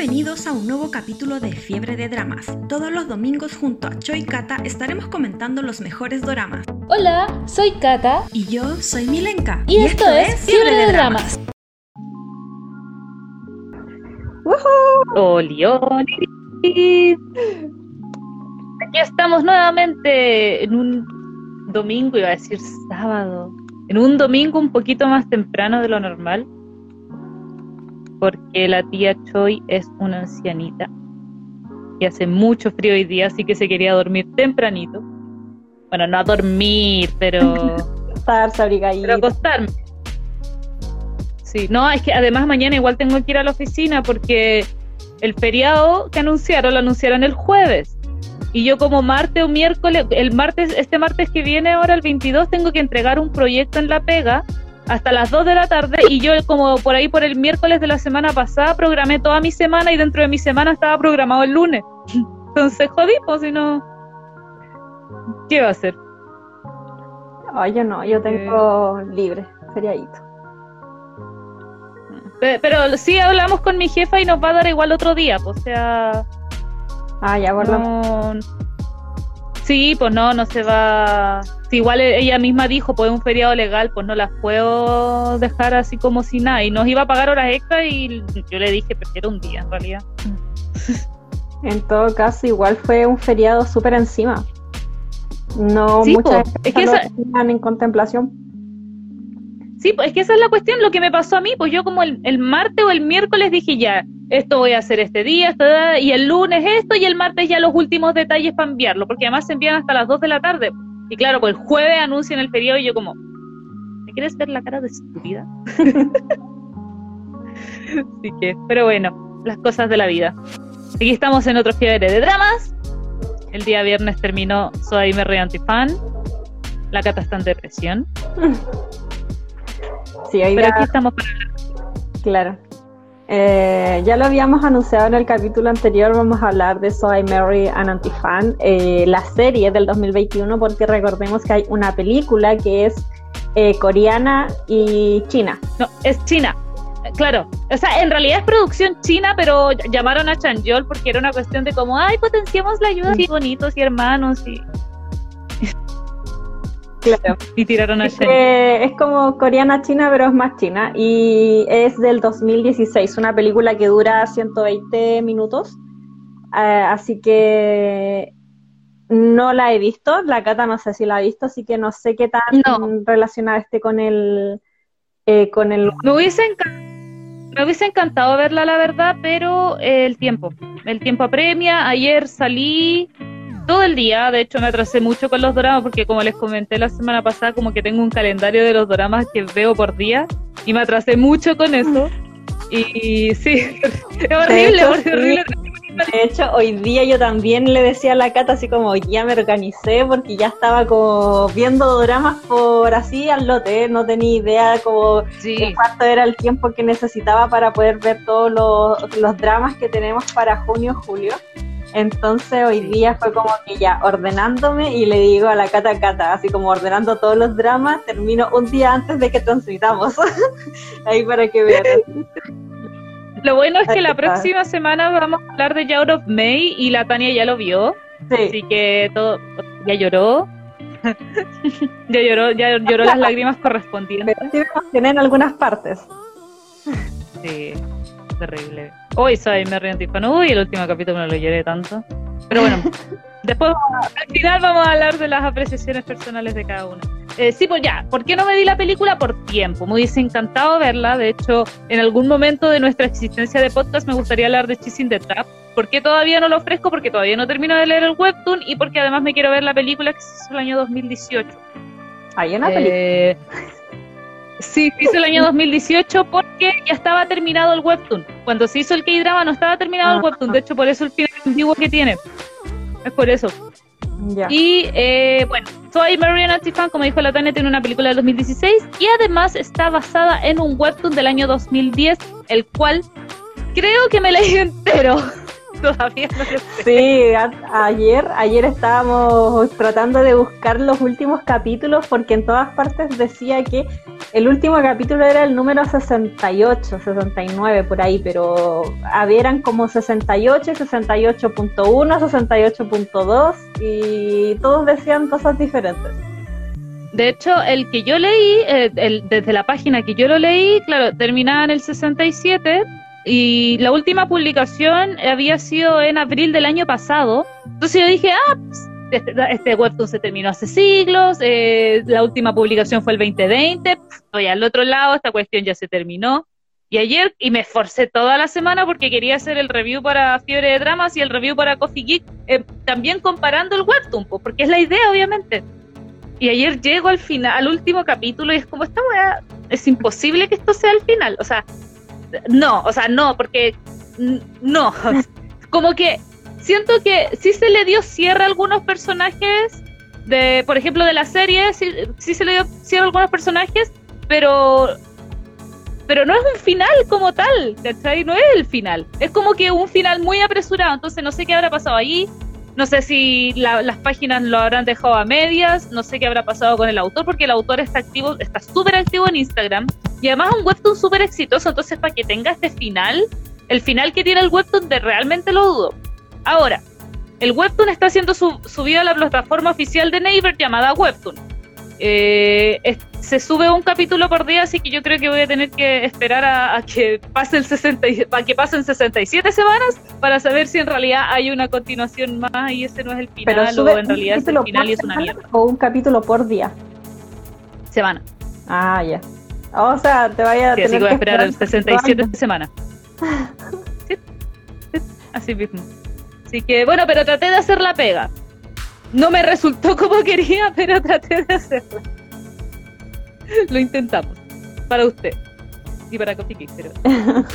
Bienvenidos a un nuevo capítulo de Fiebre de Dramas. Todos los domingos junto a Choi Kata estaremos comentando los mejores doramas. Hola, soy Kata. Y yo soy Milenka. Y, esto, es Fiebre de, Dramas. ¡Oli, oli! Aquí estamos nuevamente en un domingo, iba a decir sábado, en un domingo un poquito más temprano de lo normal, porque la tía Choi es una ancianita y hace mucho frío hoy día, así que se quería dormir tempranito. Bueno, no a dormir, pero... Acostarse, abrigadito. Pero acostarme. Sí, no, es que además mañana igual tengo que ir a la oficina porque el feriado que anunciaron lo anunciaron el jueves. Y yo como martes o miércoles, el martes, este martes que viene ahora, el 22, tengo que entregar un proyecto en La Pega hasta las 2 de la tarde y yo como por ahí por el miércoles de la semana pasada programé toda mi semana y dentro de mi semana estaba programado el lunes. Entonces jodí, pues si no... ¿Qué va a hacer? Ay, yo no, yo tengo libre, feriadito. Pero sí hablamos con mi jefa y nos va a dar igual otro día, pues, o sea... Ah, ya, no... Sí, pues no, no se va... Si igual ella misma dijo, pues es un feriado legal, pues no las puedo dejar así como si nada. Y nos iba a pagar horas extra y yo le dije, prefiero un día en realidad. En todo caso, igual fue un feriado súper encima. No Sí, muchas po, es que esa- en contemplación. Sí, pues es que esa es la cuestión, lo que me pasó a mí, pues yo como el, el martes o el miércoles dije ya, esto voy a hacer este día, esto, y el lunes esto, y el martes ya los últimos detalles para enviarlo, porque además se envían hasta las 2 de la tarde. Y claro, pues el jueves anuncian el feriado y yo como, ¿me quieres ver la cara de estúpida? Así que, pero bueno, las cosas de la vida. Aquí estamos en otro fiebre de dramas. El día viernes terminó Soy Merry Antifan. La cata está en depresión. Sí, hoy Pero aquí estamos para claro. Eh, ya lo habíamos anunciado en el capítulo anterior, vamos a hablar de So I Marry an Anti-Fan, eh, la serie del 2021, porque recordemos que hay una película que es eh, coreana y china. No, es China. Claro. O sea, en realidad es producción china, pero ll- llamaron a Chanyeol porque era una cuestión de como, ay, potenciamos la ayuda así bonitos y hermanos y, Claro. y tiraron a Es, Chanyeol. que es como coreana-china, pero es más china. Y es del 2016, una película que dura 120 minutos. Eh, así que no la he visto. La Cata no sé si la ha visto, así que no sé qué tan No. relacionada esté con el, eh, con el... Me hubiese, encan- me hubiese encantado verla, la verdad, pero eh, el tiempo. El tiempo apremia. Ayer salí todo el día. De hecho, me atrasé mucho con los dramas porque, como les comenté la semana pasada, como que tengo un calendario de los dramas que veo por día y me atrasé mucho con eso. Y sí, es horrible, hecho, horrible, horrible. De hecho, hoy día yo también le decía a la Cata así como ya me organicé porque ya estaba como viendo dramas por así al lote, no tenía idea como Sí. cuánto era el tiempo que necesitaba para poder ver todos los, los dramas que tenemos para junio, julio. Entonces hoy día fue como que ya ordenándome y le digo a la Cata Cata, así como ordenando todos los dramas, termino un día antes de que transmitamos. Ahí para que vean. Lo bueno es que la próxima semana vamos a hablar de Yaur of May y la Tania ya lo vio, Sí. así que todo ya lloró. ya lloró, ya lloró las lágrimas correspondientes. Pero sí me emocioné en algunas partes. Sí, terrible. Hoy soy Merry Antifano. Uy, el último capítulo no lo lloré tanto. Pero bueno, después al final vamos a hablar de las apreciaciones personales de cada uno. Eh, sí, pues ya, ¿por qué no me di la película? Por tiempo. Me hubiese encantado verla. De hecho, en algún momento de nuestra existencia de podcast me gustaría hablar de Chasing the Trap. ¿Por qué todavía no lo ofrezco? Porque todavía no termino de leer el webtoon y porque además me quiero ver la película que se hizo el año 2018. Hay una película. Sí, se hizo el año 2018 porque ya estaba terminado el webtoon. Cuando se hizo el K-drama no estaba terminado el Ah. webtoon, de hecho por eso el final antiguo que tiene. Es por eso. Ya. Y eh, bueno, Soy Marian Antifan, como dijo la Tania, tiene una película del 2016 y además está basada en un webtoon del año 2010, el cual creo que me leí entero. Todavía no lo sé. Sí, a- ayer, ayer estábamos tratando de buscar los últimos capítulos porque en todas partes decía que el último capítulo era el número 68, 69 por ahí, pero habían como 68, 68.1, 68.2 y todos decían cosas diferentes. De hecho, el que yo leí, eh, desde la página que yo lo leí, claro, terminaba en el 67 y la última publicación había sido en abril del año pasado. Entonces yo dije, ah, pues, este, este, webtoon se terminó hace siglos, eh, la última publicación fue el 2020, voy al otro lado, esta cuestión ya se terminó. Y ayer, y me esforcé toda la semana porque quería hacer el review para Fiebre de Dramas y el review para Coffee Geek, eh, también comparando el webtoon, porque es la idea, obviamente. Y ayer llego al final, al último capítulo y es como, esta weá, es imposible que esto sea el final. O sea, no, o sea, no, porque no. Como que siento que sí se le dio cierre a algunos personajes, de, por ejemplo, de la serie, sí, se le dio cierre a algunos personajes, pero pero no es un final como tal, ¿cachai? No es el final. Es como que un final muy apresurado, entonces no sé qué habrá pasado ahí. No sé si las páginas lo habrán dejado a medias, no sé qué habrá pasado con el autor, porque el autor está activo, está súper activo en Instagram. Y además un webtoon súper exitoso, entonces para que tenga este final, el final que tiene el webtoon de realmente lo dudo. Ahora, el webtoon está siendo subido a la plataforma oficial de Naver llamada Webtoon. Eh, se sube un capítulo por día, así que yo creo que voy a tener que esperar a, que pase el 60, a que pasen 67 semanas para saber si en realidad hay una continuación más y ese no es el final o en realidad es el final y es una mierda. O un capítulo por día. Semana. Ah, ya. O sea, te vaya a tener así que voy a esperar, el 67 semanas. Así mismo. Así que bueno, pero traté de hacer la pega. No me resultó como quería, pero traté de hacerla. Lo intentamos. Para usted. Y para Coffee pero...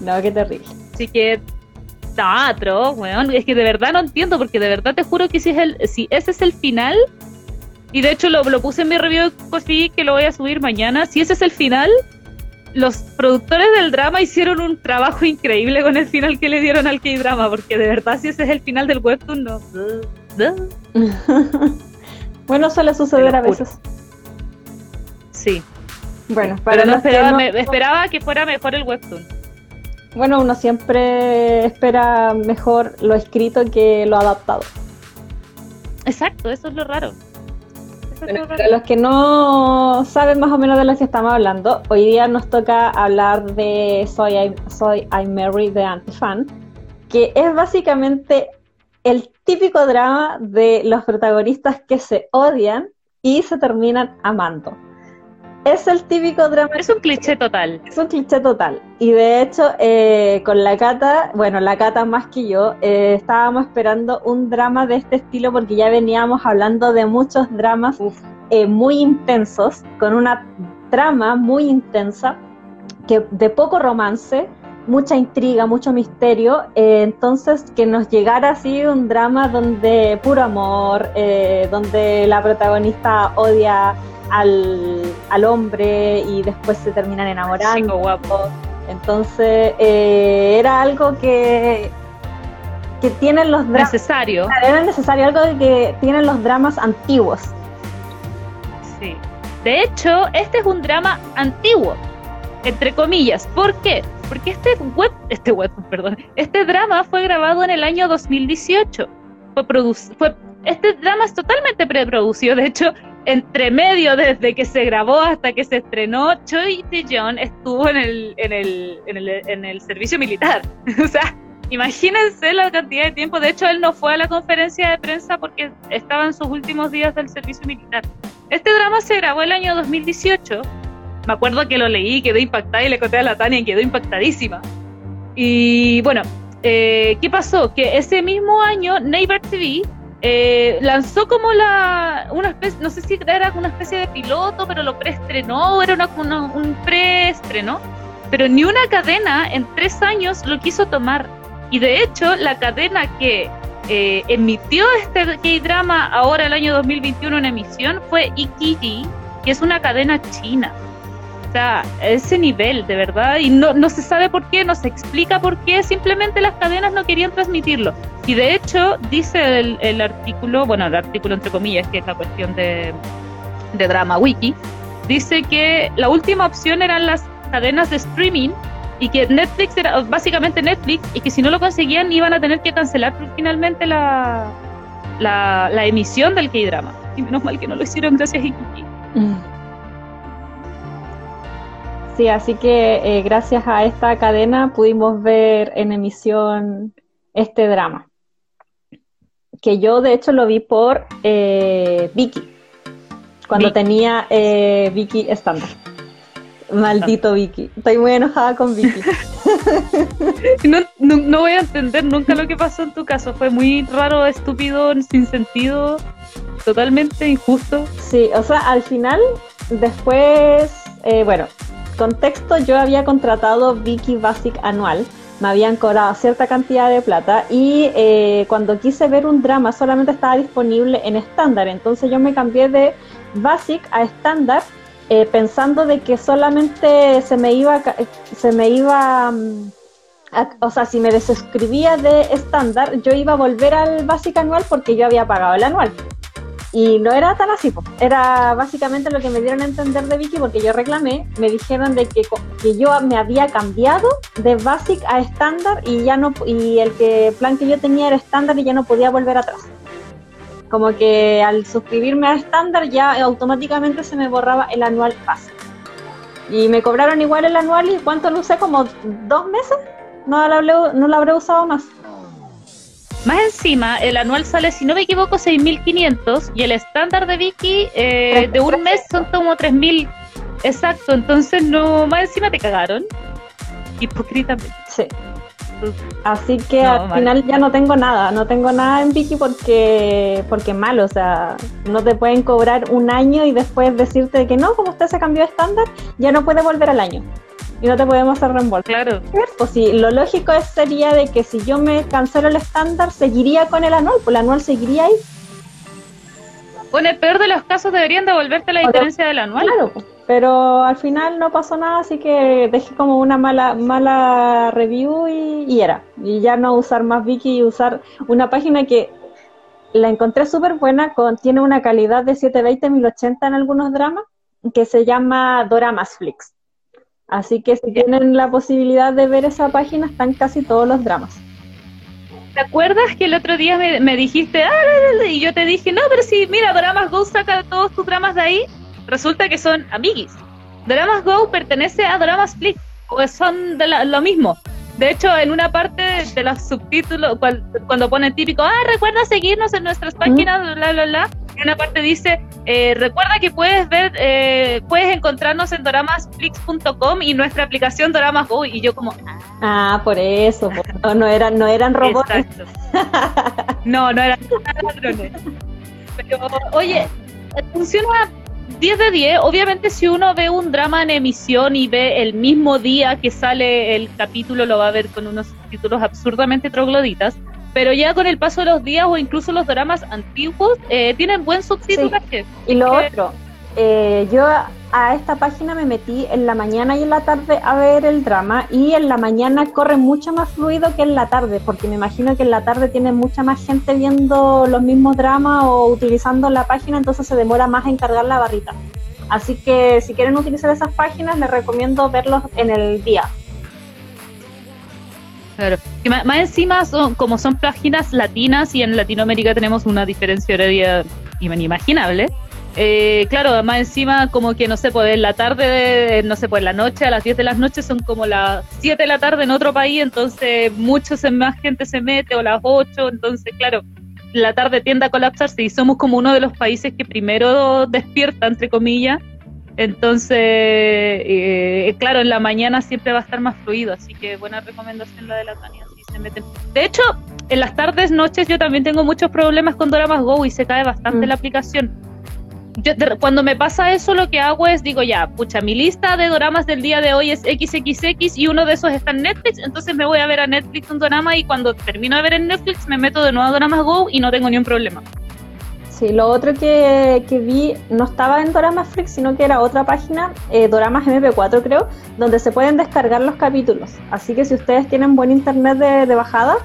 no, qué terrible. Así que teatro, weón. Es que de verdad no entiendo, porque de verdad te juro que si, es el, si ese es el final, y de hecho lo, lo puse en mi review de Coffee que lo voy a subir mañana, si ese es el final, los productores del drama hicieron un trabajo increíble con el final que le dieron al K-drama, porque de verdad si ese es el final del webtoon, no. bueno, suele suceder a veces. Sí. Bueno, pero no esperaba, esperaba que fuera mejor el webtoon. Bueno, uno siempre espera mejor lo escrito que lo adaptado. Exacto, eso es lo raro para los que no saben más o menos de lo que estamos hablando, hoy día nos toca hablar de Soy I, Soy I Mary de Antifan, que es básicamente el típico drama de los protagonistas que se odian y se terminan amando. Es el típico drama. Es un cliché total. Es un cliché total. Y de hecho, eh, con la Cata, bueno, la Cata más que yo, eh, estábamos esperando un drama de este estilo porque ya veníamos hablando de muchos dramas eh, muy intensos, con una trama muy intensa, que de poco romance, mucha intriga, mucho misterio. entonces, que nos llegara así un drama donde puro amor, donde la protagonista odia al, hombre y después se terminan enamorando. guapo. Entonces eh, era algo que, que tienen los dramas. Necesario. Era necesario, algo que tienen los dramas antiguos. Sí. De hecho, este es un drama antiguo, entre comillas. ¿Por qué? Porque este web, este web, perdón, este drama fue grabado en el año 2018. Fue, fue este drama es totalmente preproducido. De hecho, entre medio, desde que se grabó hasta que se estrenó, Choi Tae-yeon estuvo en el, en, el, en, el, en el servicio militar. o sea, imagínense la cantidad de tiempo. De hecho, él no fue a la conferencia de prensa porque estaba en sus últimos días del servicio militar. Este drama se grabó el año 2018. Me acuerdo que lo leí, quedé impactada y le conté a la Tania y quedó impactadísima. Y bueno, eh, ¿qué pasó? Que ese mismo año Naver TV eh, lanzó como la una especie, no sé si era una especie de piloto, pero lo preestrenó, era una, un preestreno, pero ni una cadena en tres años lo quiso tomar. Y de hecho, la cadena que eh, emitió este K-drama ahora el año 2021 en emisión fue Ikiji, que es una cadena china. Sea, ese nivel, de verdad, y no, no se sabe por qué, no se explica por qué, simplemente las cadenas no querían transmitirlo. Y de hecho, dice el, artículo, bueno, el artículo entre comillas, que es la cuestión de, de Drama Wiki, dice que la última opción eran las cadenas de streaming y que Netflix era básicamente Netflix y que si no lo conseguían iban a tener que cancelar finalmente la, la, la emisión del K-drama. Y menos mal que no lo hicieron gracias a. Mm. Sí, así que eh, gracias a esta cadena pudimos ver en emisión este drama. Que yo de hecho lo vi por eh, Vicky, cuando tenía eh, Vicky estándar. Maldito Vicky. Estoy muy enojada con Vicky. no, no, voy a entender nunca lo que pasó en tu caso. Fue muy raro, estúpido, sin sentido, totalmente injusto. Sí, o sea, al final, después, eh, bueno, contexto, yo había contratado Vicky Basic anual. Me habían cobrado cierta cantidad de plata y eh, cuando quise ver un drama solamente estaba disponible en estándar. Entonces yo me cambié de Basic a estándar eh, pensando de que solamente se me iba, se me iba, mm, o sea, si me desuscribía de estándar, yo iba a volver al básico anual porque yo había pagado el anual. Y no era tan así, era básicamente lo que me dieron a entender de Vicky porque yo reclamé, me dijeron de que, que yo me había cambiado de basic a estándar y ya no y el que plan que yo tenía era estándar y ya no podía volver atrás. Como que al suscribirme a estándar ya automáticamente se me borraba el anual pass. Y me cobraron igual el anual y ¿cuánto lo usé? Como dos meses. No lo, habré, no lo habré usado más. Más encima, el anual sale, si no me equivoco, 6.500 y el estándar de Vicky eh, de un mes son como 3.000. Exacto, entonces no, más encima te cagaron. Hipócritamente. Sí. Así que al final ya no tengo nada, no tengo nada en Vicky porque porque mal, o sea, no te pueden cobrar un año y después decirte que no, como usted se cambió de estándar, ya no puede volver al año y no te podemos hacer reembolso. Claro. Pues sí, lo lógico sería de que si yo me cancelo el estándar, seguiría con el anual, pues el anual seguiría ahí. Bueno, en el peor de los casos deberían devolverte la diferencia del anual. Claro, pues pero al final no pasó nada, así que dejé como una mala mala review y, era. Y ya no usar más Viki y usar una página que la encontré súper buena, con, tiene una calidad de 720 1080 en algunos dramas, que se llama Doramasflix. Así que si tienen la posibilidad de ver esa página, están casi todos los dramas. ¿Te acuerdas que el otro día me, dijiste, ah, y yo te dije, no, pero si, mira, Doramas Go saca todos tus dramas de ahí? Resulta que son amiguis. Dramas Go pertenece a Dramas Flip, o son de lo mismo. De hecho, en una parte de los subtítulos, cuando pone típico, ah, recuerda seguirnos en nuestras páginas, bla, bla, bla, en una parte dice, eh, recuerda que puedes ver, eh, puedes encontrarnos en doramasflix.com y nuestra aplicación Doramas Go. Y yo como, ah, por eso, no, no, eran, no eran robots. no, no eran ladrones. Pero, oye, funciona 10 de 10, obviamente si uno ve un drama en emisión y ve el mismo día que sale el capítulo, lo va a ver con unos títulos absurdamente trogloditas, pero ya con el paso de los días o incluso los dramas antiguos eh, tienen buen subtitulaje. Y lo otro, eh, yo a esta página me metí en la mañana y en la tarde a ver el drama y en la mañana corre mucho más fluido que en la tarde, porque me imagino que en la tarde tiene mucha más gente viendo los mismos dramas o utilizando la página, entonces se demora más en cargar la barrita. Así que si quieren utilizar esas páginas, les recomiendo verlos en el día. Claro. Más, encima, son, como son páginas latinas y en Latinoamérica tenemos una diferencia horaria inimaginable, eh, claro, además encima como que no sé, pues en la tarde, no sé, pues en la noche, a las 10 de la noche son como las 7 de la tarde en otro país, entonces muchos más gente se mete o las 8, entonces claro, la tarde tiende a colapsarse y somos como uno de los países que primero despierta, entre comillas, entonces, eh, claro, en la mañana siempre va a estar más fluido, así que buena recomendación la de la Tania. Si se meten. De hecho, en las tardes, noches yo también tengo muchos problemas con Doramas Go y se cae bastante mm. la aplicación yo, cuando me pasa eso, lo que hago es, digo, ya, pucha, mi lista de doramas del día de hoy es XXX y uno de esos está en Netflix, entonces me voy a ver a Netflix un drama y cuando termino de ver en Netflix me meto de nuevo a Doramas Go y no tengo ni un problema. Sí, lo otro que, vi no estaba en Doramas Flix, sino que era otra página, eh, Doramas MP4 creo, donde se pueden descargar los capítulos. Así que si ustedes tienen buen internet de bajada,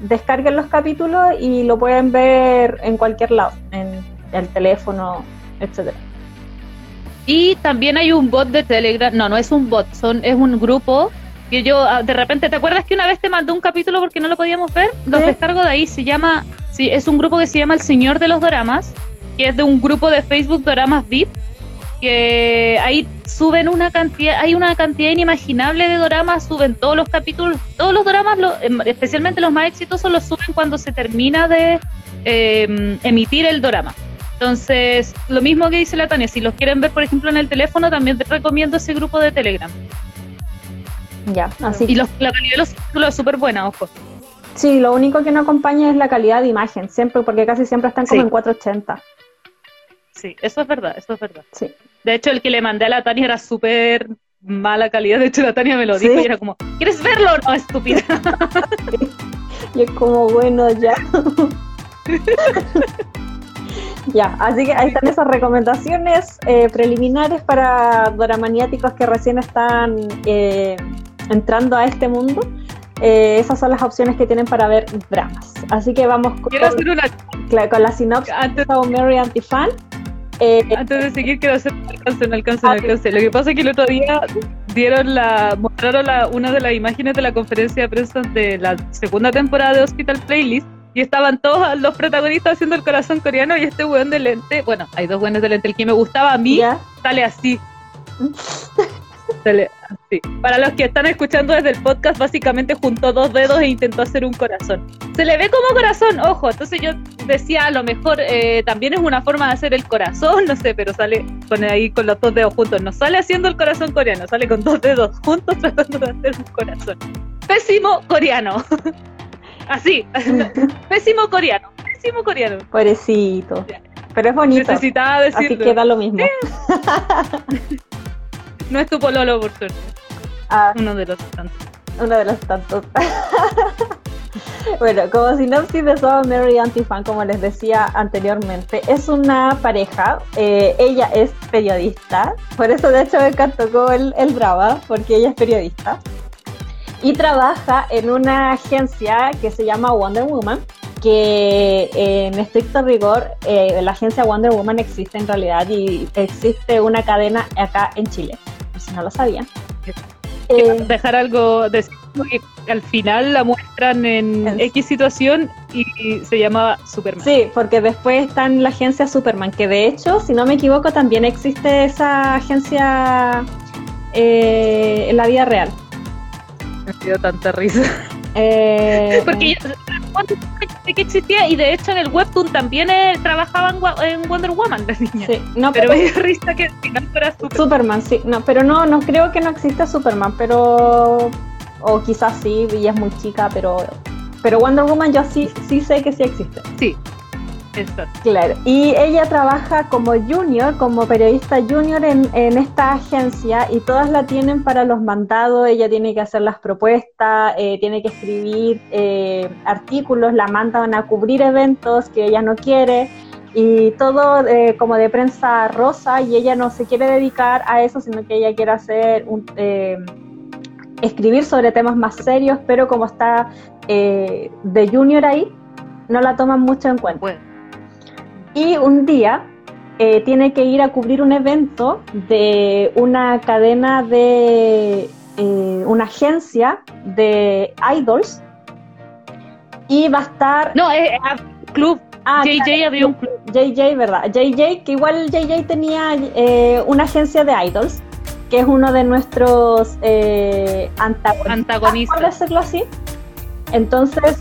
descarguen los capítulos y lo pueden ver en cualquier lado, en el teléfono, etcétera. Y también hay un bot de Telegram, no, no es un bot, son, es un grupo que yo ah, de repente, ¿te acuerdas que una vez te mandé un capítulo porque no lo podíamos ver? Los descargo de ahí, se llama, sí, es un grupo que se llama El Señor de los Doramas, que es de un grupo de Facebook Doramas VIP, que ahí suben una cantidad, hay una cantidad inimaginable de doramas, suben todos los capítulos, todos los doramas, em, especialmente los más exitosos, los suben cuando se termina de em, emitir el dorama. Entonces, lo mismo que dice la Tania, si los quieren ver, por ejemplo, en el teléfono, también te recomiendo ese grupo de Telegram. Ya, así. Y los, la calidad de los títulos es súper buena, ojo. Sí, lo único que no acompaña es la calidad de imagen, siempre, porque casi siempre están como en 480. Sí, eso es verdad, eso es verdad. Sí. De hecho, el que le mandé a la Tania era súper mala calidad. De hecho, la Tania me lo dijo y era como, ¿quieres verlo o no, estúpida? y es como, bueno, ya. Ya, así que ahí están esas recomendaciones eh, preliminares para doramaniáticos que recién están eh, entrando a este mundo. Eh, esas son las opciones que tienen para ver dramas. Así que vamos con, una... con la sinopsis Antes... de Mary Antifan. Antes de seguir, quiero hacer un alcance, un alcance, un alcance. Lo que pasa es que el otro día dieron la, mostraron la, una de las imágenes de la conferencia de prensa de la segunda temporada de Hospital Playlist y estaban todos los protagonistas haciendo el corazón coreano y este weón de lente, bueno, hay dos buenos de lente, el que me gustaba a mí sale así. sale así. Para los que están escuchando desde el podcast, básicamente juntó dos dedos e intentó hacer un corazón. Se le ve como corazón, ojo, entonces yo decía, a lo mejor eh, también es una forma de hacer el corazón, no sé, pero sale con ahí con los dos dedos juntos, no sale haciendo el corazón coreano, sale con dos dedos juntos tratando de hacer un corazón. Pésimo coreano. Así, pésimo coreano, pésimo coreano. Pobrecito. Pero es bonito. Necesitaba decirlo. Así que da lo mismo. no es tu pololo, por suerte. Ah, uno de los tantos. Uno de los tantos. bueno, como sinopsis de So Mary Antifan, como les decía anteriormente, es una pareja. Eh, ella es periodista. Por eso, de hecho, me encantó el, el Brava, porque ella es periodista y trabaja en una agencia que se llama Wonder Woman, que en estricto rigor eh, la agencia Wonder Woman existe en realidad y existe una cadena acá en Chile, por si no lo sabían. Eh, dejar algo de que al final la muestran en, X situación y se llamaba Superman. Sí, porque después está en la agencia Superman, que de hecho, si no me equivoco, también existe esa agencia eh, en la vida real me dio tanta risa. Eh, Porque yo, que existía y de hecho en el webtoon también eh, trabajaba en, Wonder Woman la niña. Sí, no, pero, me dio risa que al final fuera Superman. Superman. sí, no, pero no, no creo que no exista Superman, pero o quizás sí, y es muy chica, pero pero Wonder Woman yo sí sí sé que sí existe. Sí, Claro, y ella trabaja como junior, como periodista junior en, esta agencia y todas la tienen para los mandados, ella tiene que hacer las propuestas, eh, tiene que escribir eh, artículos, la mandan a cubrir eventos que ella no quiere. Y todo eh, como de prensa rosa y ella no se quiere dedicar a eso, sino que ella quiere hacer un, escribir sobre temas más serios, pero como está de junior ahí, no la toman mucho en cuenta. Y un día eh, tiene que ir a cubrir un evento de una cadena de eh, una agencia de idols. Y va a estar no es eh, club. Ah, JJ había un club. JJ verdad JJ que igual JJ tenía una agencia de idols que es uno de nuestros antagonistas, antagonistas. Por decirlo así entonces,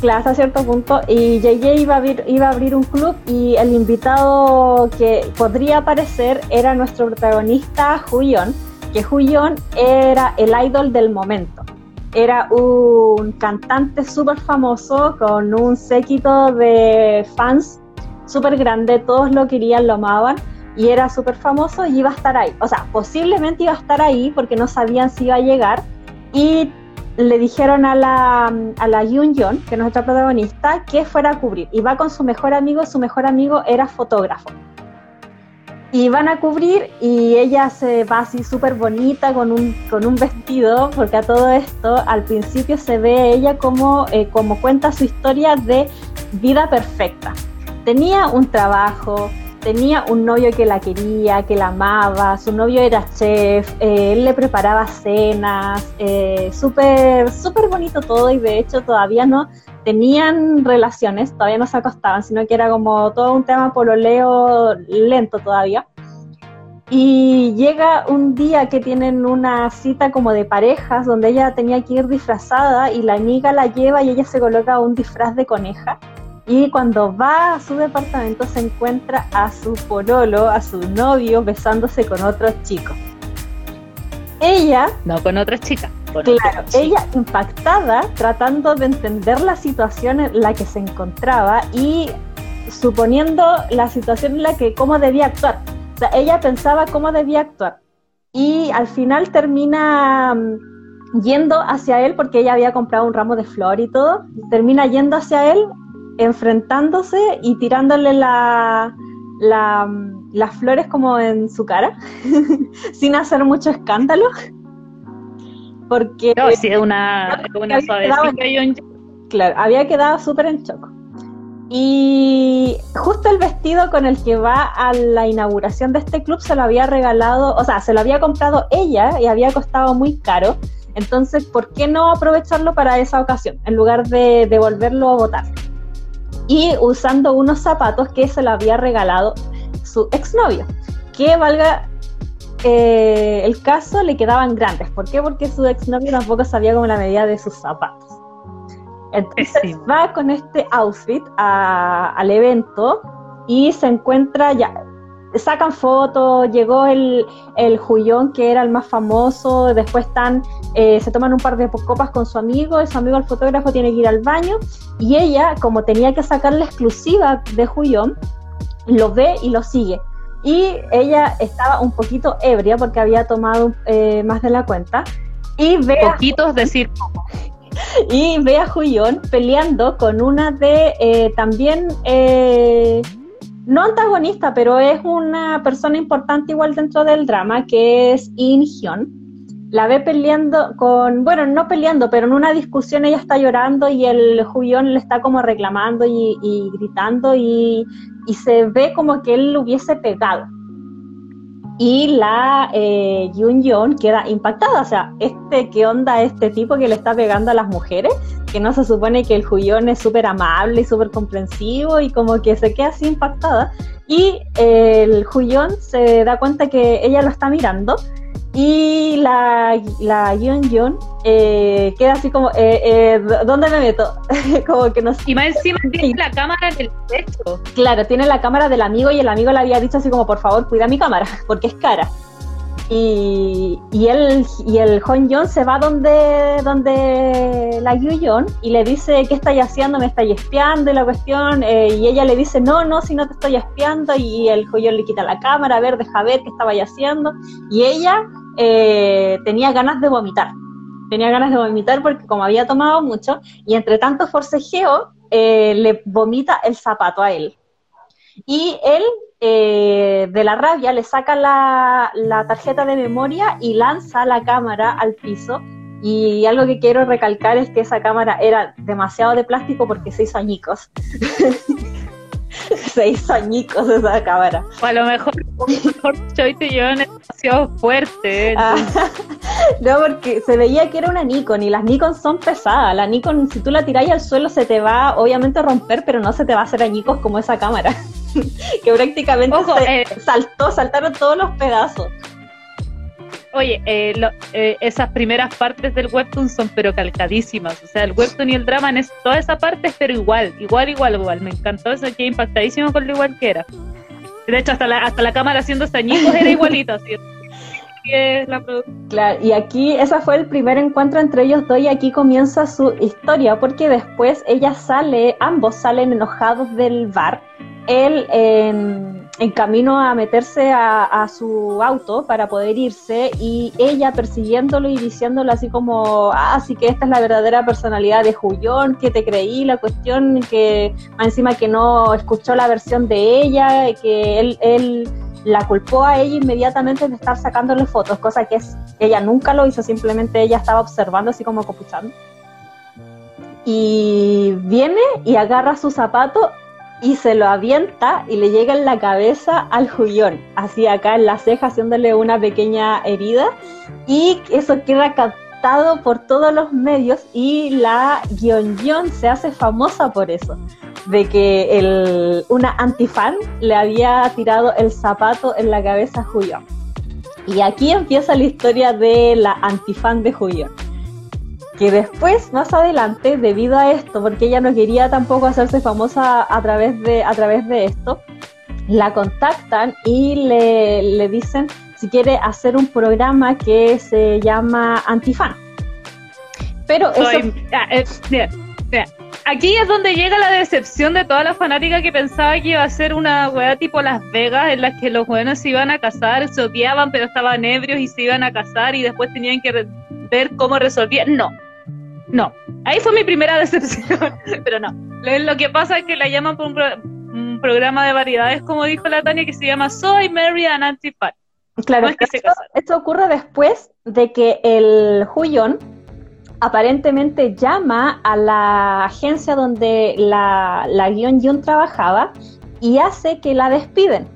clase a cierto punto, y JJ iba a, abrir, iba a abrir un club y el invitado que podría aparecer era nuestro protagonista, Huyon, que Huyon era el idol del momento. Era un cantante súper famoso con un séquito de fans súper grande, todos lo querían, lo amaban y era súper famoso y iba a estar ahí. O sea, posiblemente iba a estar ahí porque no sabían si iba a llegar y le dijeron a la, a la Yeon, que es nuestra protagonista, que fuera a cubrir. Y va con su mejor amigo, su mejor amigo era fotógrafo. Y van a cubrir y ella se va así súper bonita con un, con un vestido, porque a todo esto al principio se ve ella como, eh, como cuenta su historia de vida perfecta. Tenía un trabajo, tenía un novio que la quería, que la amaba, su novio era chef, eh, él le preparaba cenas, eh, súper, súper bonito todo y de hecho todavía no tenían relaciones, todavía no se acostaban, sino que era como todo un tema pololeo lento todavía. Y llega un día que tienen una cita como de parejas donde ella tenía que ir disfrazada y la amiga la lleva y ella se coloca un disfraz de coneja y cuando va a su departamento se encuentra a su pololo, a su novio, besándose con otro chico. Ella... No, con otra chica. claro, ella impactada, tratando de entender la situación en la que se encontraba y suponiendo la situación en la que cómo debía actuar. O sea, ella pensaba cómo debía actuar. Y al final termina mm, yendo hacia él porque ella había comprado un ramo de flor y todo. Termina yendo hacia él enfrentándose y tirándole la, las flores como en su cara, sin hacer mucho escándalo. Porque. No, sí, es una, una Claro, había quedado súper en shock. Y justo el vestido con el que va a la inauguración de este club se lo había regalado, o sea, se lo había comprado ella y había costado muy caro. Entonces, ¿por qué no aprovecharlo para esa ocasión en lugar de devolverlo o votar? Y usando unos zapatos que se lo había regalado su exnovio, que valga eh, el caso le quedaban grandes. ¿Por qué? Porque su exnovio tampoco sabía como la medida de sus zapatos. Entonces va con este outfit al evento y se encuentra ya, sacan fotos, llegó el, el Jullón, que era el más famoso, después están, eh, se toman un par de copas con su amigo, su amigo el fotógrafo tiene que ir al baño, y ella, como tenía que sacar la exclusiva de Jullón, lo ve y lo sigue. Y ella estaba un poquito ebria porque había tomado eh, más de la cuenta. Y ve Poquitos decir Y ve a Jullón peleando con una de eh, también no antagonista, pero es una persona importante igual dentro del drama, que es In Hyun. La ve peleando con, bueno, no peleando, pero en una discusión ella está llorando y el Julión le está como reclamando y, gritando y, y, se ve como que él lo hubiese pegado y la eh, Yun queda impactada, o sea, este, ¿qué onda este tipo que le está pegando a las mujeres? Que no se supone que el Juyón es súper amable y súper comprensivo y como que se queda así impactada. Y el Juyón se da cuenta que ella lo está mirando y la, la Yun eh, queda así como, eh, eh, ¿dónde me meto? como que no Y más encima tiene la cámara en el techo. Claro, tiene la cámara del amigo y el amigo le había dicho así como, por favor, cuida mi cámara, porque es cara. Y, y, el, y el Hon se va donde, donde la Yu y le dice, ¿qué estáis haciendo? ¿Me estáis espiando? Y la cuestión, eh, y ella le dice, no, no, si no te estoy espiando. Y el Hoyon le quita la cámara, a ver, deja ver qué estabais haciendo. Y ella eh, tenía ganas de vomitar. Tenía ganas de vomitar porque como había tomado mucho, y entre tanto forcejeo, eh, le vomita el zapato a él. Y él eh, de la rabia le saca la, tarjeta de memoria y lanza la cámara al piso. Y algo que quiero recalcar es que esa cámara era demasiado de plástico porque se hizo añicos. se hizo añicos esa cámara. O a lo mejor, Choi es demasiado fuerte. Ah, no, porque se veía que era una Nikon y las Nikon son pesadas. La Nikon, si tú la tiráis al suelo, se te va obviamente a romper, pero no se te va a hacer añicos como esa cámara. que prácticamente eh, saltó, saltaron todos los pedazos. Oye, eh, eh, esas primeras partes del webtoon son pero calcadísimas. O sea, el webtoon y el drama es toda esa parte, pero igual, igual, igual, igual. Me encantó eso, que impactadísimo con lo igual que era. De hecho, hasta la, hasta la cámara haciendo sañitos era igualito. Así. Claro, y aquí ese fue el primer encuentro entre ellos dos y aquí comienza su historia porque después ella sale, ambos salen enojados del bar él en, camino a meterse a, su auto para poder irse y ella persiguiéndolo y diciéndolo así como, ah, sí que esta es la verdadera personalidad de Julión, que te creí, la cuestión que encima que no escuchó la versión de ella, que él, él la culpó a ella inmediatamente de estar sacándole fotos, cosa que es, ella nunca lo hizo, simplemente ella estaba observando así como copuchando. Y viene y agarra su zapato y se lo avienta y le llega en la cabeza al Julión, así acá en la ceja haciéndole una pequeña herida y eso queda captado por todos los medios y la guion se hace famosa por eso, de que el, una antifan le había tirado el zapato en la cabeza a Julión. Y aquí empieza la historia de la antifan de Julión que después, más adelante, debido a esto, porque ella no quería tampoco hacerse famosa a través de, a través de esto, la contactan y le, le dicen si quiere hacer un programa que se llama Antifan. Pero eso... Ah, eh, Aquí es donde llega la decepción de toda la fanática que pensaba que iba a ser una weá tipo Las Vegas, en la que los buenos se iban a casar, se odiaban, pero estaban ebrios y se iban a casar y después tenían que ver cómo resolvían. No, no, ahí fue mi primera decepción, pero no. Lo, que pasa es que la llaman por un, programa de variedades, como dijo la Tania, que se llama Soy Mary and Antifat. Claro, esto, ocurre después de que el Huyón aparentemente llama a la agencia donde la, la guion Jun trabajaba y hace que la despiden.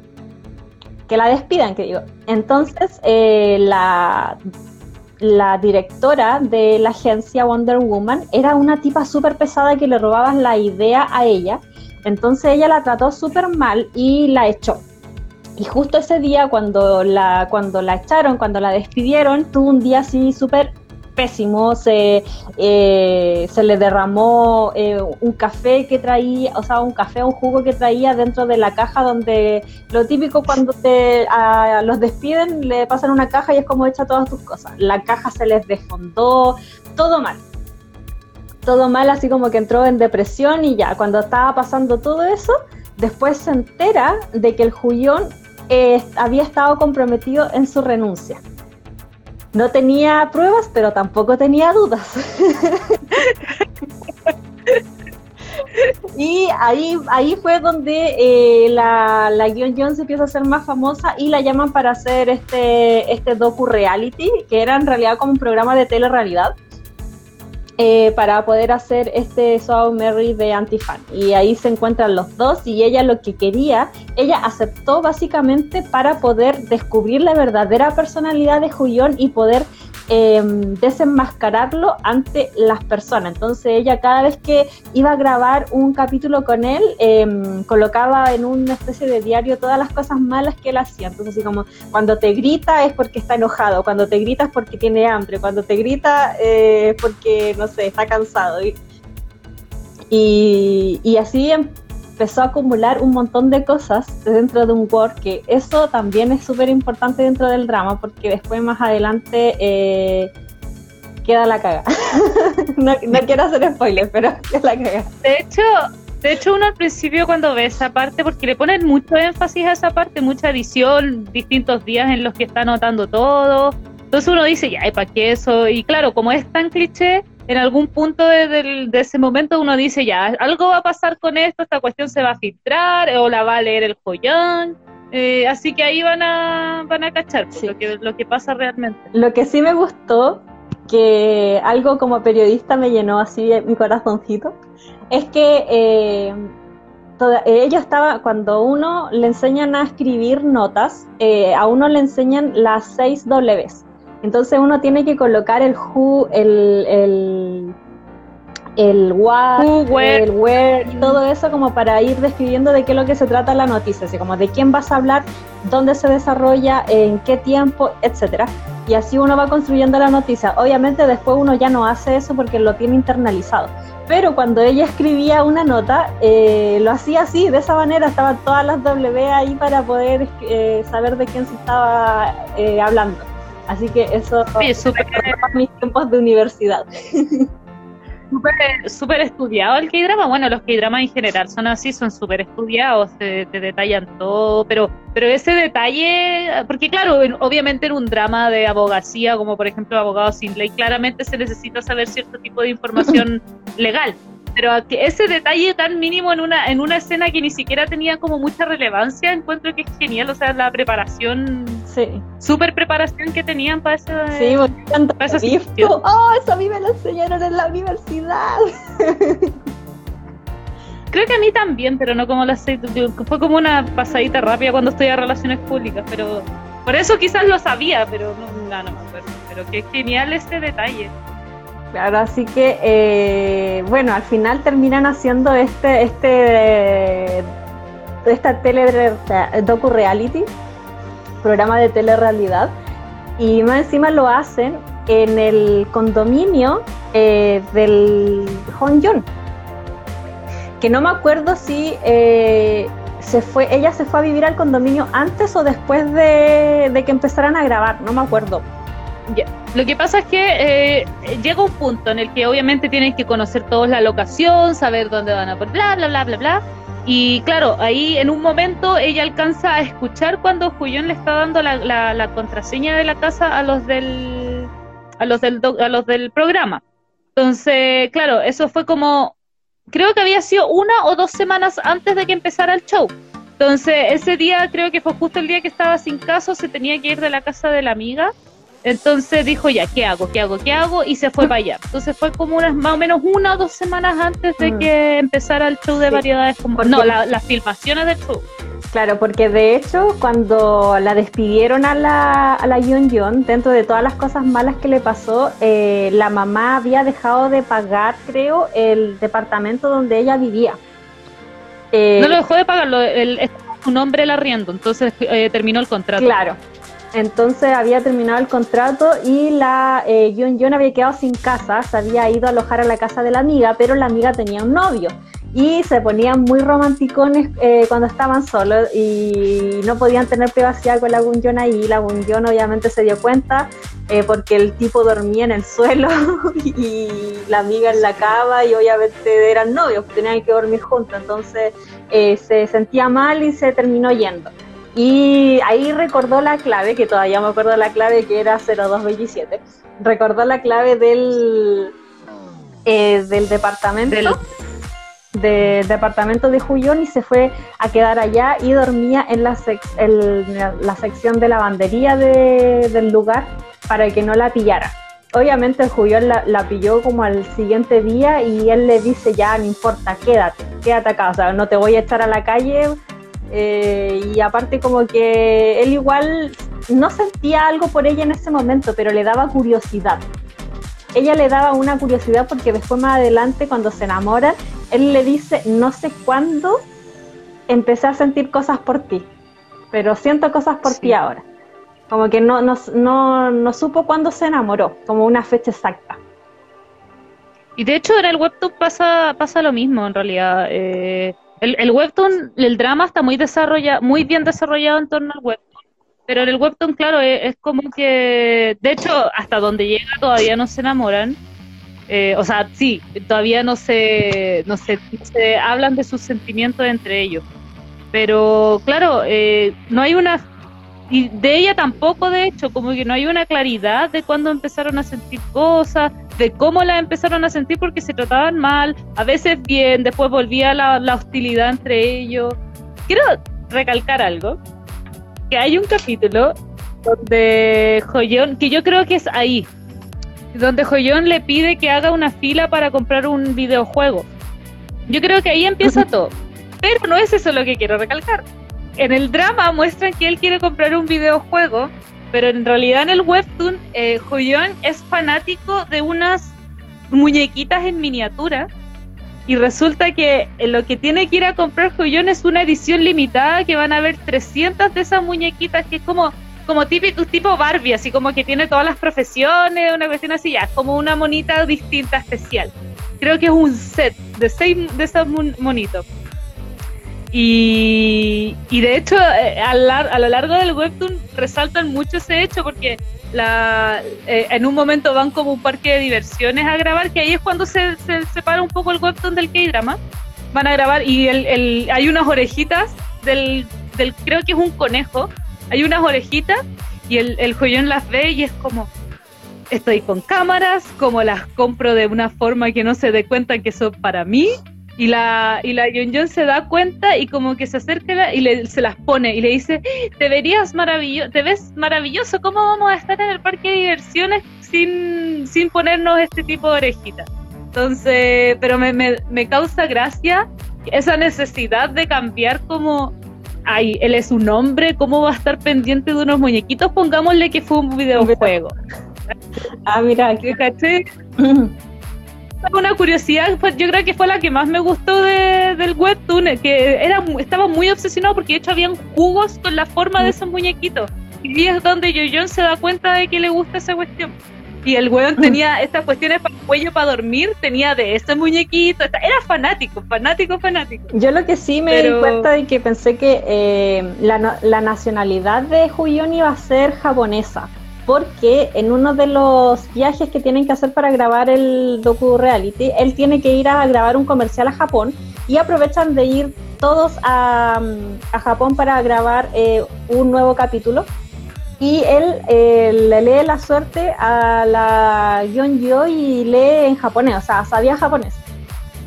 Que la despidan, que digo. Entonces, eh, la la directora de la agencia Wonder Woman era una tipa súper pesada que le robaban la idea a ella. Entonces ella la trató súper mal y la echó. Y justo ese día, cuando la, cuando la echaron, cuando la despidieron, tuvo un día así súper pésimo, se, eh, se le derramó eh, un café que traía, o sea, un café, un jugo que traía dentro de la caja donde lo típico cuando te los despiden, le pasan una caja y es como echa todas tus cosas. La caja se les desfondó, todo mal. Todo mal, así como que entró en depresión y ya, cuando estaba pasando todo eso, después se entera de que el Julión eh, había estado comprometido en su renuncia no tenía pruebas, pero tampoco tenía dudas. y ahí, ahí fue donde eh, la, la guion Jones empieza a ser más famosa y la llaman para hacer este, este docu reality, que era en realidad como un programa de telerrealidad. Eh, para poder hacer este So Mary de Antifan. Y ahí se encuentran los dos y ella lo que quería, ella aceptó básicamente para poder descubrir la verdadera personalidad de Julián y poder Em, desenmascararlo ante las personas. Entonces ella cada vez que iba a grabar un capítulo con él, em, colocaba en una especie de diario todas las cosas malas que él hacía. Entonces así como cuando te grita es porque está enojado, cuando te grita es porque tiene hambre, cuando te grita eh, es porque, no sé, está cansado. Y, y, y así em, empezó a acumular un montón de cosas dentro de un Word, que eso también es súper importante dentro del drama, porque después más adelante eh, queda la caga. no, quiero hacer spoilers, pero queda la caga. De hecho, de hecho, uno al principio cuando ve esa parte, porque le ponen mucho énfasis a esa parte, mucha edición, distintos días en los que está anotando todo. Entonces uno dice, ya, ¿y para qué eso? Y claro, como es tan cliché, en algún punto de, ese momento uno dice, ya, algo va a pasar con esto, esta cuestión se va a filtrar o la va a leer el joyón. Eh, así que ahí van a, van a cachar pues, lo, que, lo que pasa realmente. Lo que sí me gustó, que algo como periodista me llenó así mi corazoncito, es que eh, ellos estaba, cuando uno le enseñan a escribir notas, eh, a uno le enseñan las seis Ws entonces uno tiene que colocar el who, el, el, el what, el where, todo eso como para ir describiendo de qué es lo que se trata la noticia, así como de quién vas a hablar, dónde se desarrolla, en qué tiempo, etcétera. Y así uno va construyendo la noticia. Obviamente después uno ya no hace eso porque lo tiene internalizado. Pero cuando ella escribía una nota, eh, lo hacía así, de esa manera, estaban todas las W ahí para poder eh, saber de quién se estaba eh, hablando. Así que eso es super... mis tiempos de universidad. Súper estudiado el K-drama. Bueno, los K-dramas en general son así, son súper estudiados, te, detallan todo, pero, pero ese detalle, porque claro, obviamente en un drama de abogacía, como por ejemplo Abogado sin ley, claramente se necesita saber cierto tipo de información legal pero ese detalle tan mínimo en una en una escena que ni siquiera tenía como mucha relevancia encuentro que es genial o sea la preparación sí super preparación que tenían para ese sí para oh eso a mí me lo enseñaron en la universidad Creo que a mí también, pero no como seis. Fue como una pasadita rápida cuando estoy a relaciones públicas, pero por eso quizás lo sabía, pero no, no, no me acuerdo. Pero qué genial este detalle. Claro, así que, eh, bueno, al final terminan haciendo este, este, esta tele docu reality, programa de telerrealidad, y más encima lo hacen en el condominio eh, del Hongyun, que no me acuerdo si eh, se fue, ella se fue a vivir al condominio antes o después de, de que empezaran a grabar, no me acuerdo lo que pasa es que eh, llega un punto en el que obviamente tienen que conocer todos la locación, saber dónde van a poner, bla, bla, bla, bla. Y claro, ahí en un momento ella alcanza a escuchar cuando Julián le está dando la, la, contraseña de la casa a los del a los del a los del programa. Entonces, claro, eso fue como creo que había sido una o dos semanas antes de que empezara el show. Entonces, ese día creo que fue justo el día que estaba sin caso, se tenía que ir de la casa de la amiga entonces dijo, ya, ¿qué hago? ¿Qué hago? ¿Qué hago? Y se fue para allá. Entonces fue como unas, más o menos una o dos semanas antes de mm. que empezara el show de variedades. Como, no, las filmaciones del show. Claro, porque de hecho cuando la despidieron a la, a la Yun dentro de todas las cosas malas que le pasó, eh, la mamá había dejado de pagar, creo, el departamento donde ella vivía. Eh, no lo dejó de pagar, el, su nombre el arriendo, entonces eh, terminó el contrato. Claro, entonces había terminado el contrato y la eh, Yun había quedado sin casa, se había ido a alojar a la casa de la amiga, pero la amiga tenía un novio y se ponían muy romanticones eh, cuando estaban solos y no podían tener privacidad con la Gunjon ahí. La Gunjon obviamente se dio cuenta eh, porque el tipo dormía en el suelo y la amiga en la cama y obviamente eran novios, tenían que dormir juntos, entonces eh, se sentía mal y se terminó yendo. Y ahí recordó la clave, que todavía me acuerdo la clave que era 0227. Recordó la clave del, eh, del departamento. Del... departamento de Juyón y se fue a quedar allá y dormía en la, la sección de lavandería del lugar para que no la pillara. Obviamente el Juyón la, la, pilló como al siguiente día y él le dice ya no importa, quédate, quédate acá, o sea, no te voy a echar a la calle eh, y aparte como que él igual no sentía algo por ella en ese momento, pero le daba curiosidad. Ella le daba una curiosidad porque después más adelante cuando se enamoran, él le dice, no sé cuándo empecé a sentir cosas por ti, pero siento cosas por ti ahora. Como que no, no, no, no supo cuándo se enamoró, como una fecha exacta. Y de hecho en el webtoon pasa, pasa lo mismo en realidad. Eh, el, el, webtoon, el drama está muy desarrollado, muy bien desarrollado en torno al webtoon. Pero en el webtoon, claro, es, como que, de hecho, hasta donde llega todavía no se enamoran. Eh, o sea, sí, todavía no se, no se, se hablan de sus sentimientos entre ellos. Pero claro, eh, no hay una y de ella tampoco, de hecho, como que no hay una claridad de cuándo empezaron a sentir cosas, de cómo la empezaron a sentir porque se trataban mal, a veces bien, después volvía la, la hostilidad entre ellos. Quiero recalcar algo, que hay un capítulo donde Joyón, que yo creo que es ahí, donde Joyón le pide que haga una fila para comprar un videojuego. Yo creo que ahí empieza todo. Pero no es eso lo que quiero recalcar en el drama muestran que él quiere comprar un videojuego, pero en realidad en el webtoon, eh, es fanático de unas muñequitas en miniatura. Y resulta que lo que tiene que ir a comprar Joyon es una edición limitada que van a ver 300 de esas muñequitas, que es como, como tipo, tipo Barbie, así como que tiene todas las profesiones, una cuestión así, ya, como una monita distinta, especial. Creo que es un set de seis de esos monitos. Y, de hecho, eh, a, lo largo del webtoon resaltan mucho ese hecho porque la, eh, en un momento van como un parque de diversiones a grabar, que ahí es cuando se, separa un poco el webtoon del K-drama. Van a grabar y el, hay unas orejitas del, del, creo que es un conejo, hay unas orejitas y el, el joyón las ve y es como, estoy con cámaras, como las compro de una forma que no se dé cuenta que son para mí y la, y la se da cuenta y como que se acerca y le, se las pone y le dice, te verías maravilloso, te ves maravilloso, ¿cómo vamos a estar en el parque de diversiones sin, sin ponernos este tipo de orejitas? Entonces, pero me, me, me causa gracia esa necesidad de cambiar como, ay, él es un hombre, ¿cómo va a estar pendiente de unos muñequitos? Pongámosle que fue un videojuego. Ah, mira, ¿Caché? Una curiosidad, pues, yo creo que fue la que más me gustó de, del webtoon, que era, estaba muy obsesionado porque de hecho habían jugos con la forma de esos muñequitos. Y es donde Yoyon se da cuenta de que le gusta esa cuestión. Y el weón tenía estas cuestiones para el cuello para dormir, tenía de ese muñequito, era fanático, fanático, fanático. Yo lo que sí me di cuenta de que pensé que eh, la, la, nacionalidad de Huyon iba a ser japonesa, porque en uno de los viajes que tienen que hacer para grabar el docu reality, él tiene que ir a grabar un comercial a Japón y aprovechan de ir todos a, a Japón para grabar eh, un nuevo capítulo y él eh, le lee la suerte a la Yeonjo y lee en japonés, o sea, sabía japonés.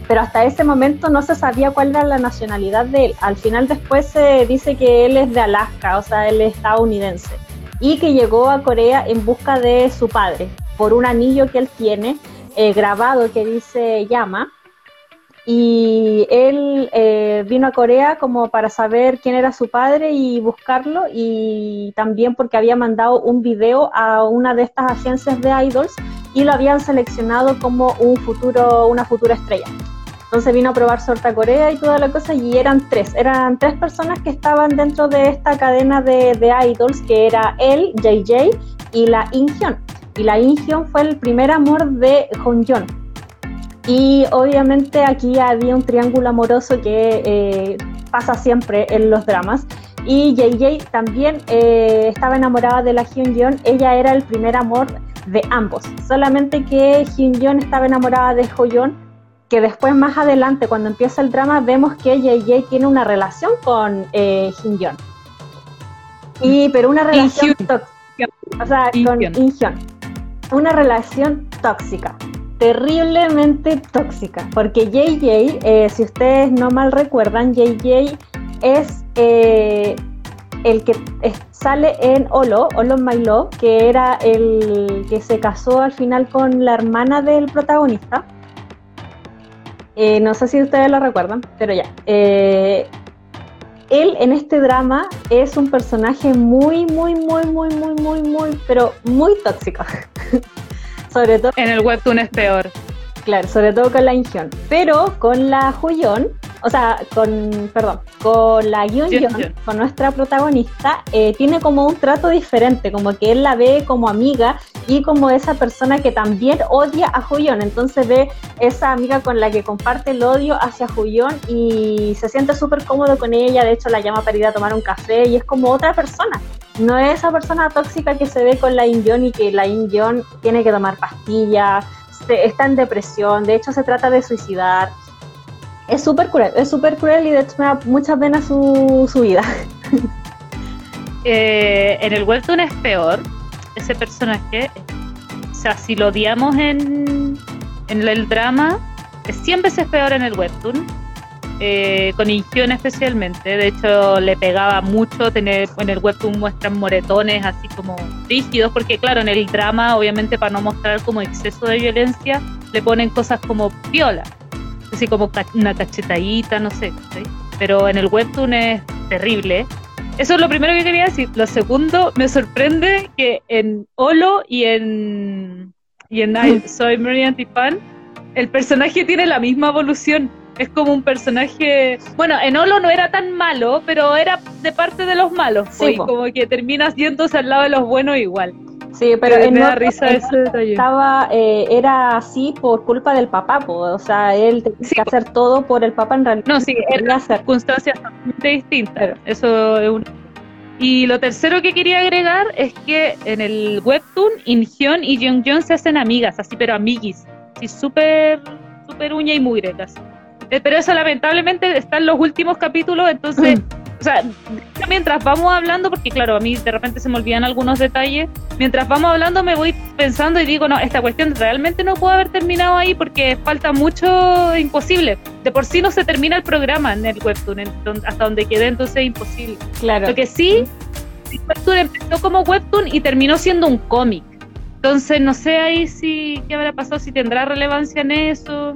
Pero hasta ese momento no se sabía cuál era la nacionalidad de él. Al final después se dice que él es de Alaska, o sea, él es estadounidense. Y que llegó a Corea en busca de su padre, por un anillo que él tiene eh, grabado que dice llama y él eh, vino a Corea como para saber quién era su padre y buscarlo y también porque había mandado un video a una de estas agencias de idols y lo habían seleccionado como un futuro, una futura estrella. Entonces vino a probar suerte Corea y toda la cosa y eran tres, eran tres personas que estaban dentro de esta cadena de, de idols que era él, JJ y la In-hyun. Y la In-hyun fue el primer amor de Hong-yeon y obviamente aquí había un triángulo amoroso que eh, pasa siempre en los dramas. Y JJ también eh, estaba enamorada de la Hyun Yeon. Ella era el primer amor de ambos. Solamente que Hyun Yeon estaba enamorada de Hoyeon, que después más adelante cuando empieza el drama vemos que JJ tiene una relación con eh, Yeon. Y pero una relación tóxica. O sea, con. Una relación tóxica terriblemente tóxica, porque JJ, eh, si ustedes no mal recuerdan, JJ es eh, el que sale en Olo, Olo My Love, que era el que se casó al final con la hermana del protagonista. Eh, no sé si ustedes lo recuerdan, pero ya. él en este drama es un personaje muy, muy, muy, muy, muy, muy, muy, pero muy tóxico. Sobre todo. En el webtoon es peor. Claro, sobre todo con la Inhyun. Pero con la Huyon, o sea, con, perdón, con la Yun con nuestra protagonista, eh, tiene como un trato diferente, como que él la ve como amiga y como esa persona que también odia a Huyon. Entonces ve esa amiga con la que comparte el odio hacia Huyon y se siente súper cómodo con ella. De hecho, la llama para ir a tomar un café y es como otra persona. No es esa persona tóxica que se ve con la Inyon y que la Inyon tiene que tomar pastillas, está en depresión, de hecho se trata de suicidar es súper cruel, es súper cruel y de hecho me da mucha pena su, su vida. Eh, en el webtoon es peor ese personaje. O sea, si lo odiamos en, en el drama, es 100 veces peor en el webtoon. Eh, con Ingión especialmente. De hecho, le pegaba mucho tener en el webtoon muestran moretones así como rígidos, porque claro, en el drama, obviamente, para no mostrar como exceso de violencia, le ponen cosas como viola así como una cachetadita, no sé. Pero en el webtoon es terrible. Eso es lo primero que quería decir. Lo segundo, me sorprende que en Olo y en, y en Soy Mary Antifan, el personaje tiene la misma evolución. Es como un personaje. Bueno, en Olo no era tan malo, pero era de parte de los malos. Sí, como que terminas yéndose al lado de los buenos igual. Sí, pero en me risa ese detalle. Estaba, eh, era así por culpa del papá, o sea, él tenía que hacer todo por el papá en realidad. No, sí, eran circunstancias totalmente distintas. Eso es un... Y lo tercero que quería agregar es que en el webtoon, Inhyun y Jeongyeon se hacen amigas, así, pero amiguis. Así, súper, súper uña y mugre casi. Eh, pero eso lamentablemente está en los últimos capítulos, entonces... o sea, mientras vamos hablando, porque claro, a mí de repente se me olvidan algunos detalles, mientras vamos hablando me voy pensando y digo, no, esta cuestión realmente no puede haber terminado ahí porque falta mucho imposible. De por sí no se termina el programa en el webtoon, hasta donde quede entonces es imposible. Claro. Lo que sí, el webtoon empezó como webtoon y terminó siendo un cómic. Entonces no sé ahí si qué habrá pasado, si tendrá relevancia en eso.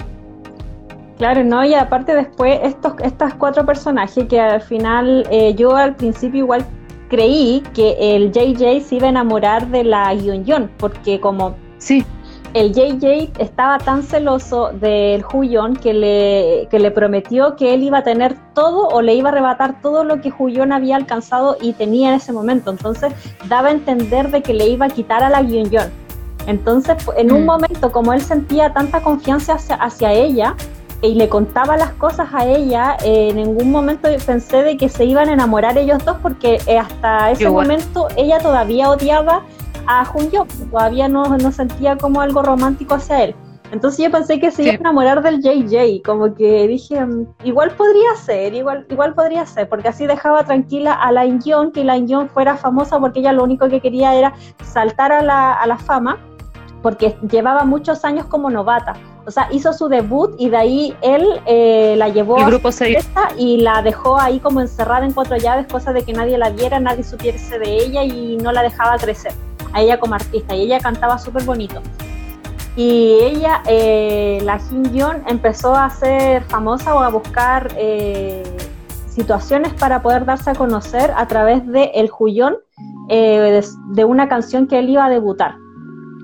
Claro, no, y aparte después estos, estas cuatro personajes que al final eh, yo al principio igual creí que el JJ se iba a enamorar de la Yun porque como sí. el JJ estaba tan celoso del Huyon que le, que le prometió que él iba a tener todo o le iba a arrebatar todo lo que Huyon había alcanzado y tenía en ese momento. Entonces daba a entender de que le iba a quitar a la Yun Entonces, en un mm. momento, como él sentía tanta confianza hacia ella, y le contaba las cosas a ella, en ningún momento pensé de que se iban a enamorar ellos dos porque eh, hasta ese momento ella todavía odiaba a Junyo, todavía no, no sentía como algo romántico hacia él. Entonces yo pensé que se iba a enamorar del JJ, como que dije, mm, igual podría ser, igual, igual podría ser, porque así dejaba tranquila a la Young, que la Young fuera famosa porque ella lo único que quería era saltar a la, a la fama, porque llevaba muchos años como novata o sea, hizo su debut y de ahí él eh, la llevó a grupo y la dejó ahí como encerrada en cuatro llaves, cosa de que nadie la viera, nadie supiese de ella y no la dejaba crecer a ella como artista. Y ella cantaba súper bonito. Y ella, eh, la Jin Yeon, empezó a ser famosa o a buscar eh, situaciones para poder darse a conocer a través de El Juyón, de una canción que él iba a debutar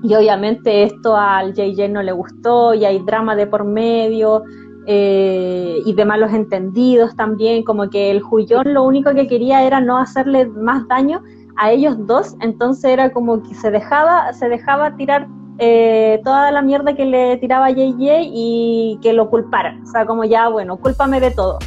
y obviamente esto al JJ no le gustó y hay drama de por medio eh, y de malos entendidos también, como que el Jullón lo único que quería era no hacerle más daño a ellos dos, entonces era como que se dejaba, se dejaba tirar eh, toda la mierda que le tiraba a JJ y que lo culparan, o sea, como ya, bueno, cúlpame de todo.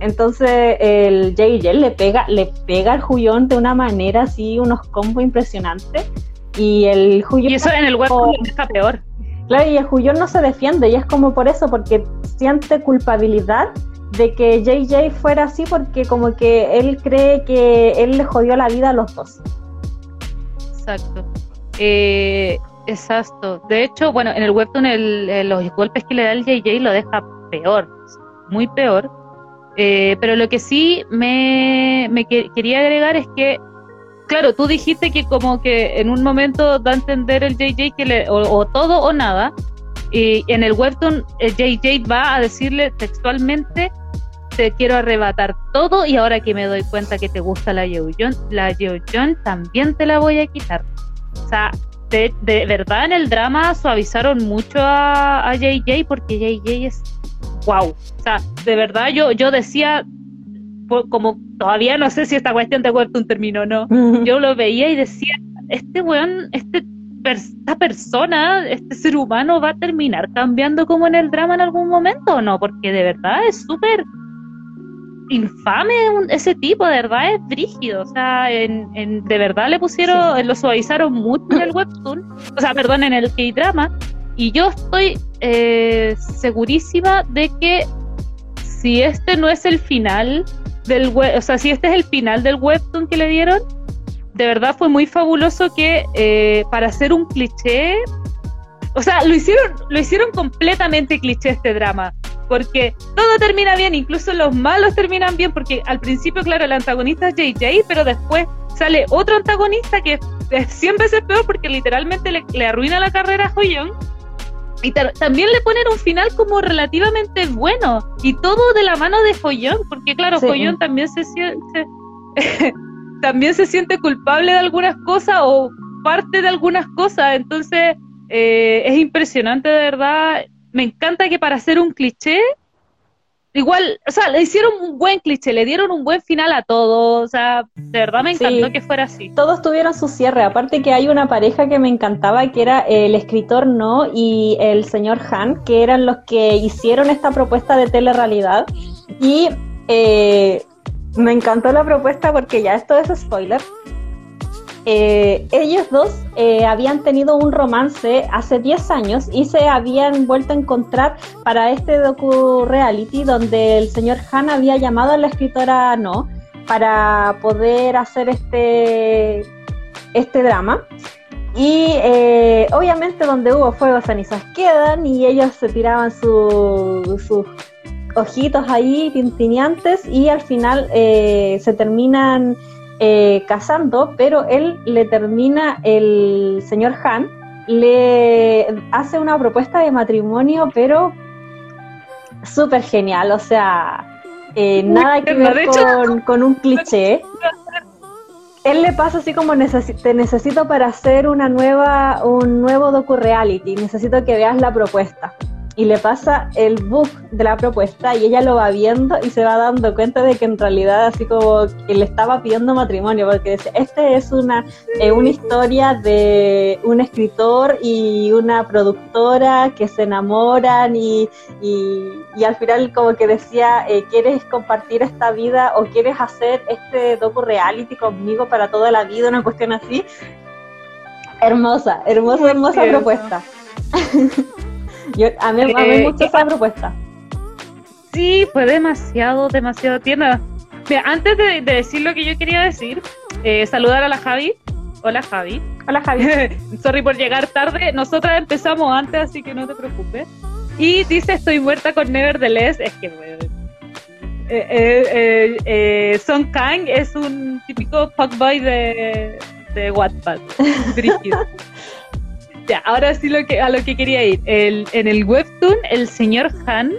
Entonces el JJ le pega, le pega al Jullón de una manera así, unos combos impresionantes y el Y eso en el web está peor. Claro, y el Juyón no se defiende, y es como por eso, porque siente culpabilidad de que JJ fuera así, porque como que él cree que él le jodió la vida a los dos. Exacto. Eh, exacto. De hecho, bueno, en el webtoon el, los golpes que le da el JJ lo deja peor, muy peor. Eh, pero lo que sí me, me quería agregar es que claro, tú dijiste que como que en un momento da a entender el JJ que le, o, todo o nada, y en el webtoon el JJ va a decirle textualmente te quiero arrebatar todo y ahora que me doy cuenta que te gusta la Yeojon, la Yeojon también te la voy a quitar. O sea, de, verdad en el drama suavizaron mucho a, a JJ porque JJ es wow. O sea, de verdad yo, yo decía, como todavía no sé si esta cuestión de Webtoon terminó o no, yo lo veía y decía, este weón, este, esta persona, este ser humano va a terminar cambiando como en el drama en algún momento o no, porque de verdad es súper infame ese tipo, de verdad es brígido, o sea, en, de verdad le pusieron, lo suavizaron mucho en el webtoon, o sea, perdón, en el K-drama, y yo estoy eh, segurísima de que si este no es el final, o sea, si este es el final del webtoon que le dieron, de verdad fue muy fabuloso que eh, para hacer un cliché, o sea, lo hicieron, lo hicieron completamente cliché este drama, porque todo termina bien, incluso los malos terminan bien, porque al principio, claro, el antagonista es JJ, pero después sale otro antagonista que es 100 veces peor porque literalmente le, arruina la carrera a Hoyoung y también le ponen un final como relativamente bueno y todo de la mano de Follón, porque claro, Follón también se siente también se siente culpable de algunas cosas o parte de algunas cosas, entonces eh, es impresionante de verdad. Me encanta que para hacer un cliché igual, o sea, le hicieron un buen cliché, le dieron un buen final a todo, o sea, de verdad me encantó que fuera así. Todos tuvieron su cierre, aparte que hay una pareja que me encantaba, que era el escritor No y el señor Han, que eran los que hicieron esta propuesta de telerrealidad, y eh, me encantó la propuesta porque ya esto es spoiler, eh, ellos dos eh, habían tenido un romance hace 10 años y se habían vuelto a encontrar para este docu-reality donde el señor Han había llamado a la escritora No para poder hacer este, este drama. Y eh, obviamente donde hubo fuego cenizas quedan y ellos se tiraban sus ojitos ahí tintineantes y al final se terminan eh, casando, pero él le termina, el señor Han, le hace una propuesta de matrimonio, pero súper genial, o sea, eh, nada que ver con, con un cliché. Él le pasa así como te necesito para hacer una nueva, un nuevo docu reality, necesito que veas la propuesta y le pasa el book de la propuesta y ella lo va viendo y se va dando cuenta de que en realidad así como que le estaba pidiendo matrimonio porque dice, este es una, eh, una historia de un escritor y una productora que se enamoran y, y, al final como que decía, eh, ¿quieres compartir esta vida o quieres hacer este docu reality conmigo para toda la vida? Una cuestión así. Hermosa, hermosa, hermosa propuesta. Yo, a mí, me eh, mucho esa propuesta. Sí, fue demasiado, demasiado tierna. Mira, antes de, decir lo que yo quería decir, eh, saludar a la Javi. Hola Javi. Hola Javi. Sorry por llegar tarde. Nosotras empezamos antes, así que no te preocupes. Y dice, estoy muerta con Nevertheless. Es que, bueno, eh, eh, Son Kang es un típico fuckboy de, de Wattpad. ahora sí lo que, a lo que quería ir. El, en el webtoon, el señor Han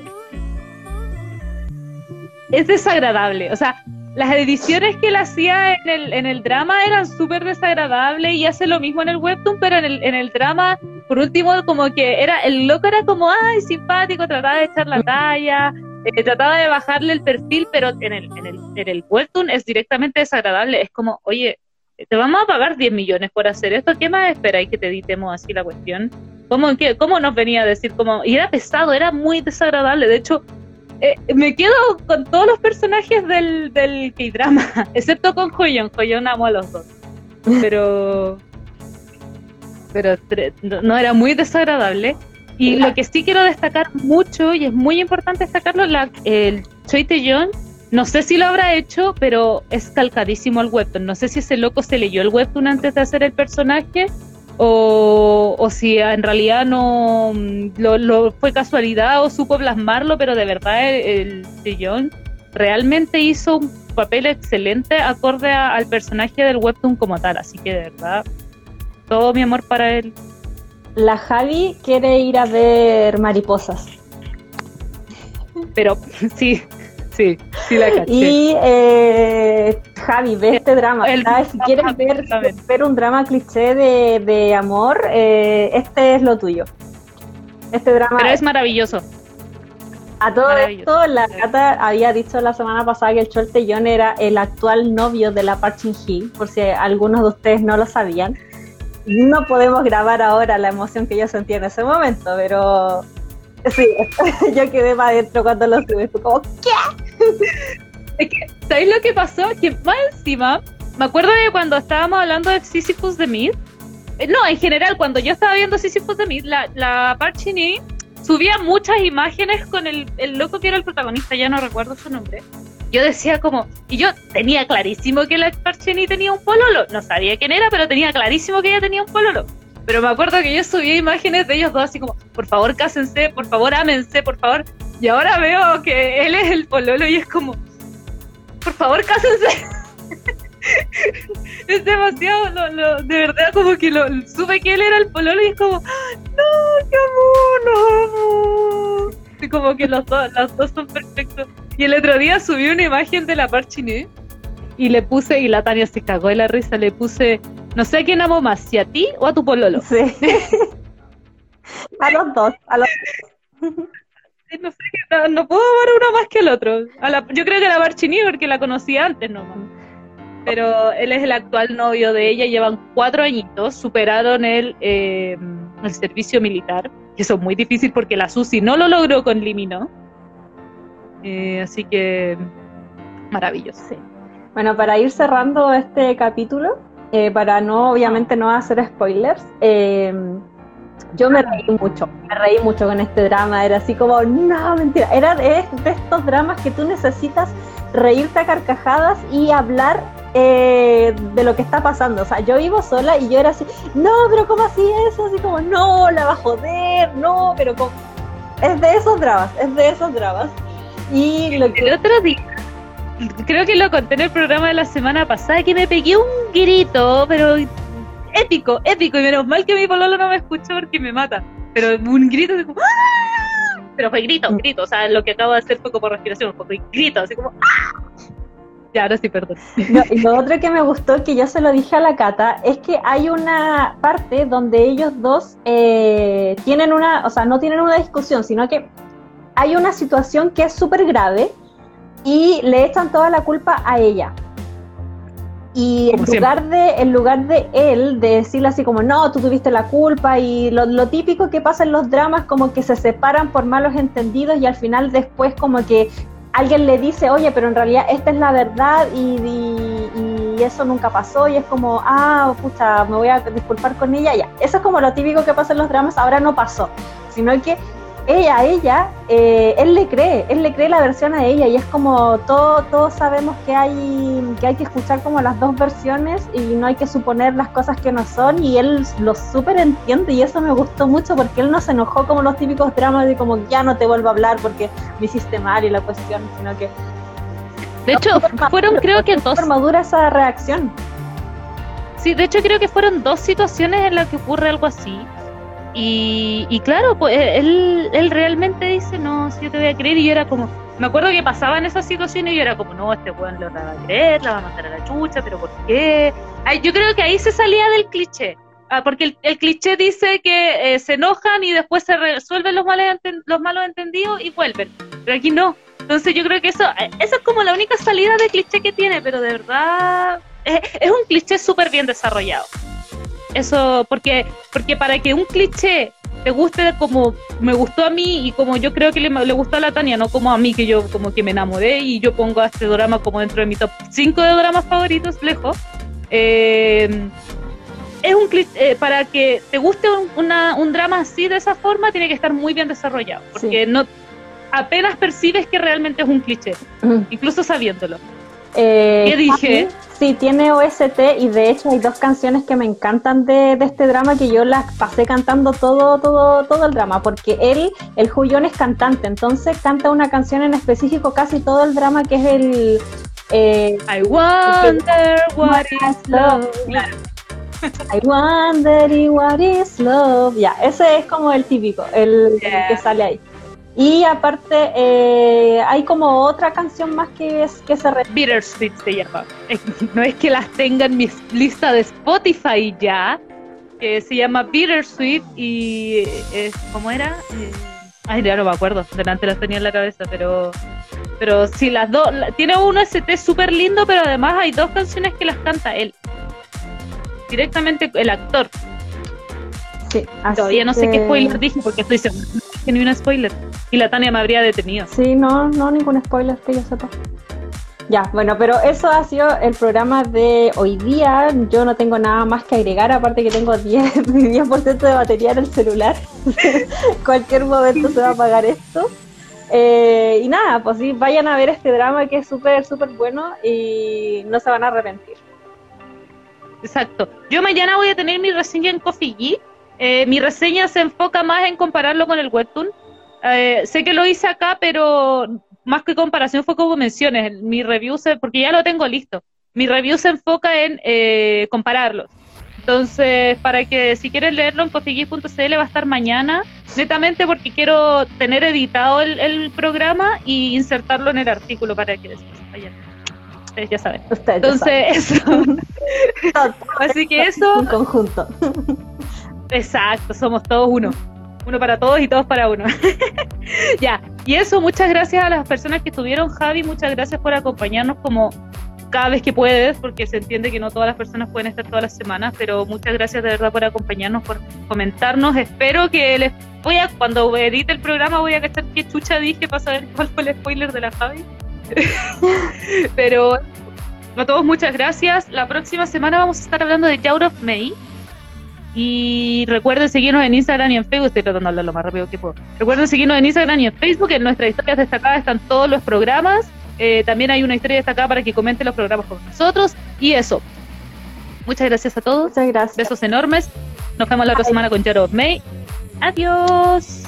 es desagradable. O sea, las ediciones que él hacía en el, en el drama eran súper desagradables y hace lo mismo en el webtoon, pero en el, en el drama, por último, como que era, el loco era como, ay, simpático, trataba de echar la talla, eh, trataba de bajarle el perfil, pero en el, en el, en el webtoon es directamente desagradable. Es como, oye, te vamos a pagar 10 millones por hacer esto, ¿qué más esperáis que te editemos así la cuestión? ¿Cómo, ¿Cómo nos venía a decir? Como, y era pesado, era muy desagradable, de hecho, eh, me quedo con todos los personajes del, del K-drama, excepto con Hoyon, Hoyon amo a los dos, pero, pero no era muy desagradable. Y lo que sí quiero destacar mucho, y es muy importante destacarlo, la, el Choi Tae-yeon no sé si lo habrá hecho, pero es calcadísimo al webtoon. No sé si ese loco se leyó el webtoon antes de hacer el personaje o, si en realidad no lo, fue casualidad o supo plasmarlo, pero de verdad el, el realmente hizo un papel excelente acorde al personaje del webtoon como tal. Así que de verdad, todo mi amor para él. La Javi quiere ir a ver mariposas. Pero sí, Sí, sí la caché. Y eh, Javi, ve este drama. Si quieres ver, un drama cliché de, amor, eh, este es lo tuyo. Este drama. Pero es maravilloso. A todo esto, la gata había dicho la semana pasada que el Choltellón era el actual novio de la Park Shin por si algunos de ustedes no lo sabían. No podemos grabar ahora la emoción que yo sentí en ese momento, pero Sí, yo quedé para adentro cuando lo subí. Fue como, ¿qué? Es que, ¿sabéis lo que pasó? Que más encima, me acuerdo de cuando estábamos hablando de Sisyphus de Mid. Eh, no, en general, cuando yo estaba viendo Sisyphus de Mid, la, la Parchini subía muchas imágenes con el, el loco que era el protagonista, ya no recuerdo su nombre. Yo decía como, y yo tenía clarísimo que la Parchini tenía un pololo. No sabía quién era, pero tenía clarísimo que ella tenía un pololo. Pero me acuerdo que yo subía imágenes de ellos dos así como, por favor cásense, por favor ámense, por favor. Y ahora veo que él es el pololo y es como, por favor cásense. es demasiado, de verdad como que lo, supe que él era el pololo y es como, no, qué amor, no amo. Y como que los dos, los dos son perfectos. Y el otro día subí una imagen de la Parchiné y le puse, y la Tania se cagó de la risa, le puse, no sé a quién amo más, si a ti o a tu pololo. Sí. a los dos, a los No, sé, no, puedo amar uno más que el otro. yo creo que a la Barchini porque la conocí antes nomás. Pero él es el actual novio de ella, llevan cuatro añitos, superaron el, eh, el servicio militar. Eso es muy difícil porque la Susi no lo logró con Limino. Eh, así que maravilloso. Sí. Bueno, para ir cerrando este capítulo, eh, para no, obviamente, no hacer spoilers, eh, yo me reí mucho, me reí mucho con este drama, era así como, no, mentira, era de, estos dramas que tú necesitas reírte a carcajadas y hablar eh, de lo que está pasando. O sea, yo vivo sola y yo era así, no, pero ¿cómo así eso? Así como, no, la va a joder, no, pero. Es de esos dramas, es de esos dramas. Y lo que... El otro día creo que lo conté en el programa de la semana pasada, que me pegué un grito, pero épico, épico, y menos mal que mi pololo no me escuchó porque me mata, pero un grito como, ¡Ah! pero fue grito, Mm. grito, o sea, lo que acabo de hacer fue como respiración, fue grito, así como ¡ah! Ya, ahora sí, perdón. No, y lo otro que me gustó, que yo se lo dije a la Cata, es que hay una parte donde ellos dos eh, tienen una, o sea, no tienen una discusión, sino que hay una situación que es súper grave y le echan toda la culpa a ella. Y en lugar, de, en lugar de él, de decirle así como, no, tú tuviste la culpa, y lo, lo típico que pasa en los dramas, como que se separan por malos entendidos y al final después como que alguien le dice, oye, pero en realidad esta es la verdad y, y- y eso nunca pasó y es como, ah, pucha, me voy a disculpar con ella, ya. Eso es como lo típico que pasa en los dramas, ahora no pasó, sino que ella, ella, eh, él le cree, él le cree la versión a ella y es como todo, todos sabemos que hay, que hay que escuchar como las dos versiones y no hay que suponer las cosas que no son y él lo súper entiende y eso me gustó mucho porque él no se enojó como los típicos dramas de como ya no te vuelvo a hablar porque me hiciste mal y la cuestión, sino que De hecho, fueron creo que dos, madura esa reacción. sí, de hecho creo que fueron dos situaciones en las que ocurre algo así. Y, y claro, pues él, él realmente dice, no, si yo te voy a creer, y yo era como, me acuerdo que pasaban esas situaciones y yo era como, no, este weón lo va a creer, la va a mandar a la chucha, pero ¿por qué? Yo creo que ahí se salía del cliché. Ah, porque el, cliché dice que eh, se enojan y después se resuelven los, los malos entendidos y vuelven. Pero aquí no. Entonces yo creo que eso, eh, esa es como la única salida de cliché que tiene, pero de verdad es, es un cliché súper bien desarrollado. Eso, porque, porque para que un cliché te guste como me gustó a mí y como yo creo que le, le gustó a la Tania, no como a mí que yo como que me enamoré y yo pongo a este drama como dentro de mi top 5 de dramas favoritos, lejos. Eh, es un cli- eh, para que te guste un, una- un drama así de esa forma tiene que estar muy bien desarrollado porque no apenas percibes que realmente es un cliché incluso sabiéndolo Eh, ¿Qué dije? Sí, tiene OST y de hecho hay dos canciones que me encantan de, de este drama que yo las pasé cantando todo, todo, todo el drama, porque él, el Julión es cantante, entonces canta una canción en específico casi todo el drama que es el eh, I wonder what is love Claro. I wonder what is love. Ya, ese es como el típico, el, que sale ahí. Y aparte, eh, hay como otra canción más que, es, que se re- Bittersweet se llama. No es que las tenga en mi lista de Spotify ya, que se llama Bittersweet y es, ¿cómo era? Eh, ay, ya no me acuerdo, delante las tenía en la cabeza, pero pero sí, las dos, tiene un ST súper lindo, pero además hay dos canciones que las canta él. Directamente el actor. Sí, así Todavía no sé qué que- spoiler dije porque estoy segura que ni un spoiler. Y la Tania me habría detenido. Sí, no, no, ningún spoiler que yo sepa. Ya, bueno, pero eso ha sido el programa de hoy día. Yo no tengo nada más que agregar, aparte que tengo 10, mi 10% de batería en el celular. Cualquier momento se va a apagar esto. Eh, y nada, pues sí, vayan a ver este drama que es súper, súper bueno y no se van a arrepentir. Exacto. Yo mañana voy a tener mi reseña en Coffee. Eh, mi reseña se enfoca más en compararlo con el webtoon. Eh, sé que lo hice acá, pero más que comparación fue como menciones. Mi review se, porque ya lo tengo listo. Mi review se enfoca en eh, compararlos. Entonces, para que si quieres leerlo en coffeegeek.cl va a estar mañana, netamente porque quiero tener editado el, el programa y insertarlo en el artículo para que después vayan. Ustedes ya saben. Ustedes ya saben. Entonces, eso. Así que eso, en conjunto. Exacto, somos todos uno. Uno para todos y todos para uno. ya, y eso, muchas gracias a las personas que estuvieron, Javi, muchas gracias por acompañarnos como cada vez que puedes, porque se entiende que no todas las personas pueden estar todas las semanas, pero muchas gracias de verdad por acompañarnos, por comentarnos. Espero que les voy a, cuando edite el programa, voy a cachar qué chucha dije para saber cuál fue el spoiler de la Javi. pero a todos muchas gracias. La próxima semana vamos a estar hablando de Yaur of May. Y recuerden seguirnos en Instagram y en Facebook. Estoy tratando de hablar lo más rápido que puedo. Recuerden seguirnos en Instagram y en Facebook. En nuestras historias destacadas están todos los programas. Eh, también hay una historia destacada para que comenten los programas con nosotros. Y eso. Muchas gracias a todos. Muchas gracias. Besos enormes. Nos vemos la otra semana con Yaur of May. Adiós.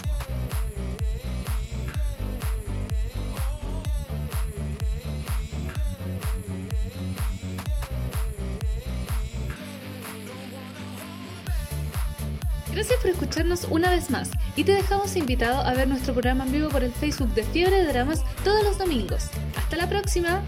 Gracias por escucharnos una vez más y te dejamos invitado a ver nuestro programa en vivo por el Facebook de Fiebre de Dramas todos los domingos. ¡Hasta la próxima!